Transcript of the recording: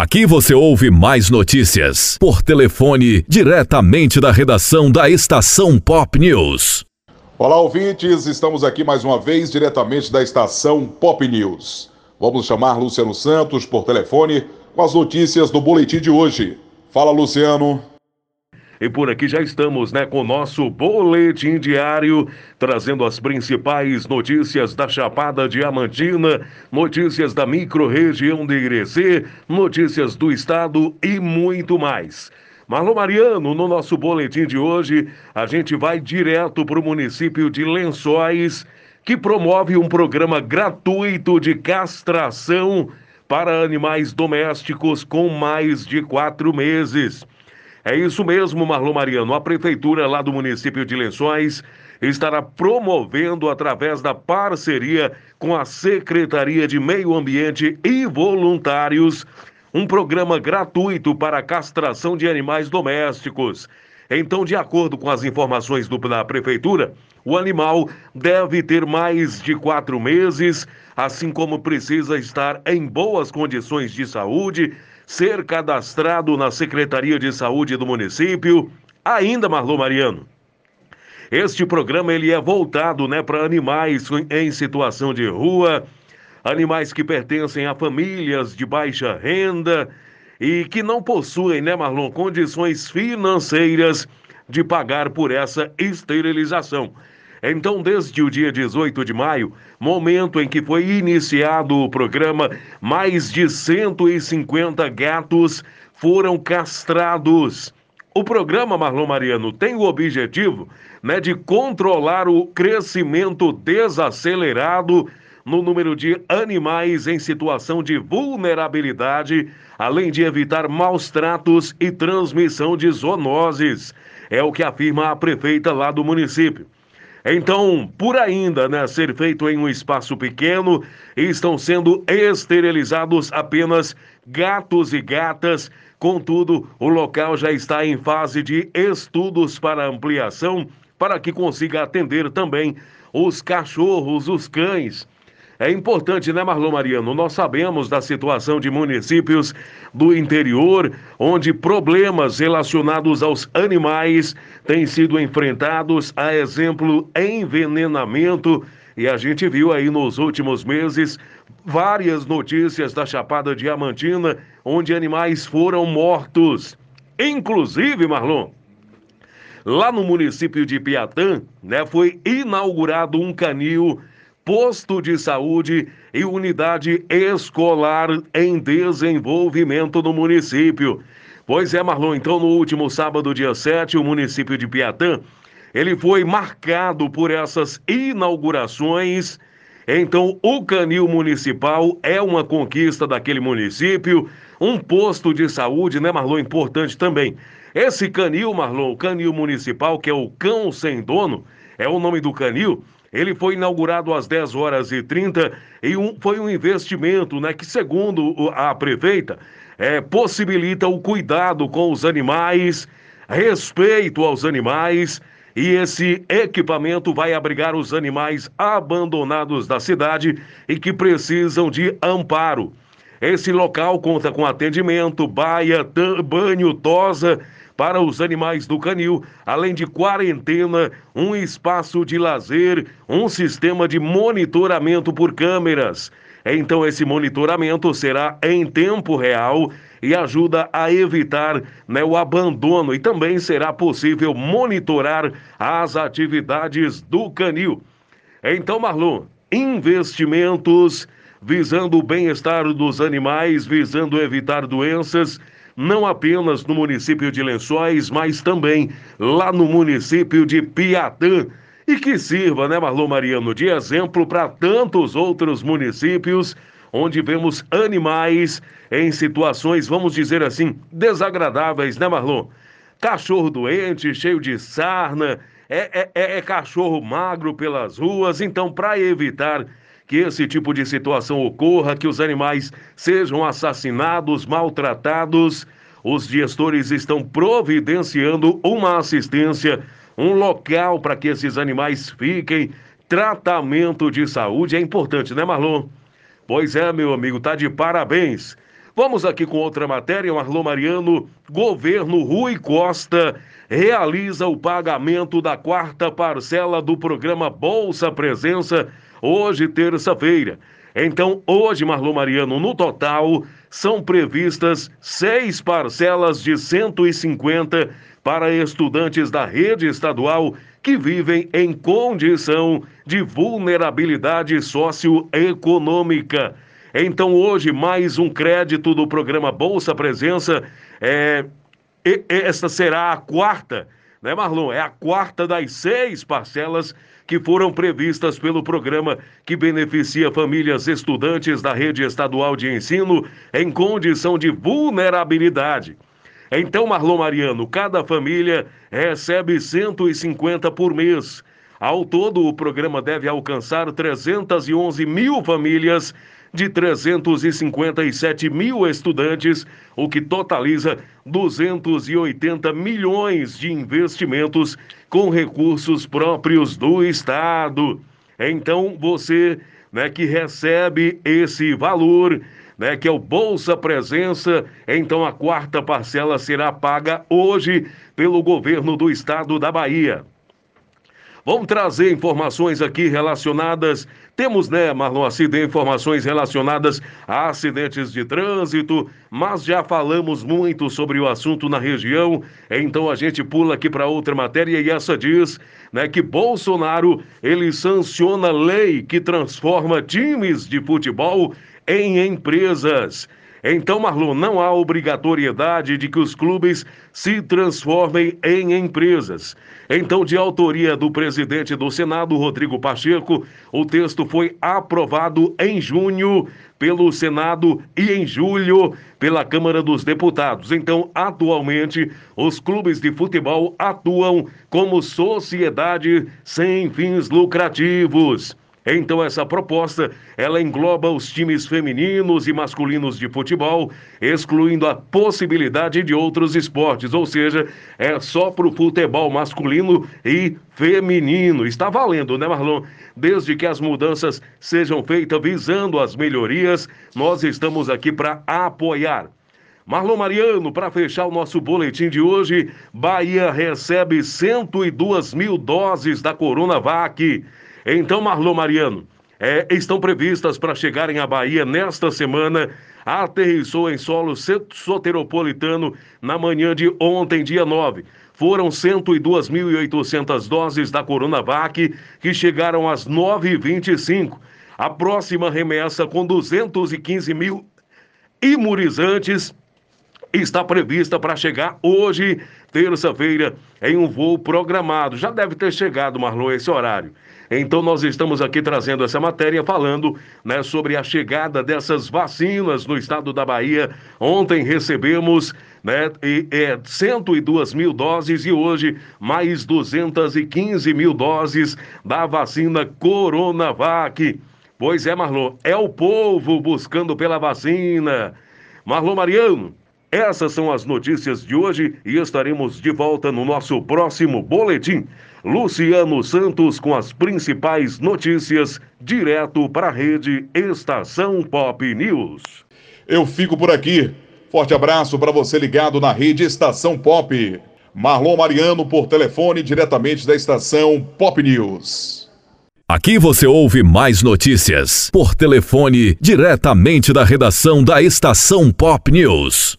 Aqui você ouve mais notícias por telefone diretamente da redação da Estação Pop News. Olá, ouvintes, estamos aqui mais uma vez diretamente da Estação Pop News. Vamos chamar Luciano Santos por telefone com as notícias do boletim de hoje. Fala, Luciano. E por aqui já estamos, né, com o nosso boletim diário, trazendo as principais notícias da Chapada Diamantina, notícias da microrregião de Irecê, notícias do estado e muito mais. Marlon Mariano, no nosso boletim de hoje, a gente vai direto para o município de Lençóis, que promove um programa gratuito de castração para animais domésticos com mais de quatro meses. É isso mesmo, Marlon Mariano. A prefeitura lá do município de Lençóis estará promovendo, através da parceria com a Secretaria de Meio Ambiente e voluntários, um programa gratuito para castração de animais domésticos. Então, de acordo com as informações do, da prefeitura, o animal deve ter mais de quatro meses, assim como precisa estar em boas condições de saúde ser cadastrado na Secretaria de Saúde do município. Ainda, Marlon Mariano. Este programa ele é voltado né, para animais em situação de rua, animais que pertencem a famílias de baixa renda e que não possuem, né, Marlon, condições financeiras de pagar por essa esterilização. Então, desde o dia 18 de maio, momento em que foi iniciado o programa, mais de 150 gatos foram castrados. O programa Marlon Mariano tem o objetivo né, de controlar o crescimento desacelerado no número de animais em situação de vulnerabilidade, além de evitar maus tratos e transmissão de zoonoses. É o que afirma a prefeita lá do município. Então, por ainda né, ser feito em um espaço pequeno, estão sendo esterilizados apenas gatos e gatas. Contudo, o local já está em fase de estudos para ampliação, para que consiga atender também os cachorros, os cães. É importante, né, Marlon Mariano? Nós sabemos da situação de municípios do interior, onde problemas relacionados aos animais têm sido enfrentados, a exemplo, envenenamento. E a gente viu aí nos últimos meses várias notícias da Chapada Diamantina, onde animais foram mortos. Inclusive, Marlon, lá no município de Piatã, né, foi inaugurado um canil posto de saúde e unidade escolar em desenvolvimento no município. Pois é, Marlon, então no último sábado, dia 7, o município de Piatã, ele foi marcado por essas inaugurações. Então, o canil municipal é uma conquista daquele município, um posto de saúde, né, Marlon, importante também. Esse canil, Marlon, o canil municipal, que é o Cão Sem Dono, é o nome do canil, ele foi inaugurado às 10 horas e 30 e um, foi um investimento né, que, segundo a prefeita, é, possibilita o cuidado com os animais, respeito aos animais. E esse equipamento vai abrigar os animais abandonados da cidade e que precisam de amparo. Esse local conta com atendimento, baia, banho, tosa para os animais do canil, além de quarentena, um espaço de lazer, um sistema de monitoramento por câmeras. Então, esse monitoramento será em tempo real e ajuda a evitar né, o abandono e também será possível monitorar as atividades do canil. Então, Marlon, investimentos visando o bem-estar dos animais, visando evitar doenças não apenas no município de Lençóis, mas também lá no município de Piatã. E que sirva, né, Marlon Mariano, de exemplo para tantos outros municípios onde vemos animais em situações, vamos dizer assim, desagradáveis, né, Marlon? Cachorro doente, cheio de sarna, é, é, é, é cachorro magro pelas ruas. Então, para evitar que esse tipo de situação ocorra, que os animais sejam assassinados, maltratados. Os gestores estão providenciando uma assistência, um local para que esses animais fiquem. Tratamento de saúde é importante, né, Marlon? Pois é, meu amigo, tá de parabéns. Vamos aqui com outra matéria, Marlon Mariano. Governo Rui Costa realiza o pagamento da quarta parcela do programa Bolsa Presença hoje, terça-feira. Então, hoje, Marlon Mariano, no total, são previstas seis parcelas de 150 para estudantes da rede estadual que vivem em condição de vulnerabilidade socioeconômica. Então, hoje, mais um crédito do programa Bolsa Presença. É, esta será a quarta, né, Marlon? É a quarta das seis parcelas que foram previstas pelo programa que beneficia famílias estudantes da rede estadual de ensino em condição de vulnerabilidade. Então, Marlon Mariano, cada família recebe 150 por mês. Ao todo, o programa deve alcançar 311 mil famílias de 357 mil estudantes, o que totaliza 280 milhões de investimentos com recursos próprios do Estado. Então, você né, que recebe esse valor, né, que é o Bolsa Presença, então a quarta parcela será paga hoje pelo governo do estado da Bahia. Vamos trazer informações aqui relacionadas. Temos, né, Marlon Acidente, informações relacionadas a acidentes de trânsito, mas já falamos muito sobre o assunto na região, então a gente pula aqui para outra matéria e essa diz, né, que Bolsonaro ele sanciona lei que transforma times de futebol em empresas. Então, Marlon, não há obrigatoriedade de que os clubes se transformem em empresas. Então, de autoria do presidente do Senado, Rodrigo Pacheco, o texto foi aprovado em junho pelo Senado e em julho pela Câmara dos Deputados. Então, atualmente, os clubes de futebol atuam como sociedade sem fins lucrativos. Então essa proposta, ela engloba os times femininos e masculinos de futebol, excluindo a possibilidade de outros esportes, ou seja, é só para o futebol masculino e feminino. Está valendo, né, Marlon? Desde que as mudanças sejam feitas visando as melhorias, nós estamos aqui para apoiar. Marlon Mariano, para fechar o nosso boletim de hoje, Bahia recebe 102 mil doses da Coronavac. Então, Marlon Mariano, é, estão previstas para chegarem à Bahia nesta semana. Aterrissou em solo soteropolitano na manhã de ontem, dia 9. Foram 102.800 doses da Coronavac que chegaram às 9h25. A próxima remessa com 215 mil imunizantes está prevista para chegar hoje, terça-feira, em um voo programado. Já deve ter chegado, Marlon, esse horário. Então nós estamos aqui trazendo essa matéria falando né, sobre a chegada dessas vacinas no estado da Bahia. Ontem recebemos né, e, é, 102 mil doses e hoje mais 215 mil doses da vacina Coronavac. Pois é, Marlon, é o povo buscando pela vacina. Marlon Mariano, essas são as notícias de hoje e estaremos de volta no nosso próximo boletim. Luciano Santos com as principais notícias, direto para a rede Estação Pop News. Eu fico por aqui. Forte abraço para você ligado na rede Estação Pop. Marlon Mariano por telefone diretamente da estação Pop News. Aqui você ouve mais notícias por telefone diretamente da redação da estação Pop News.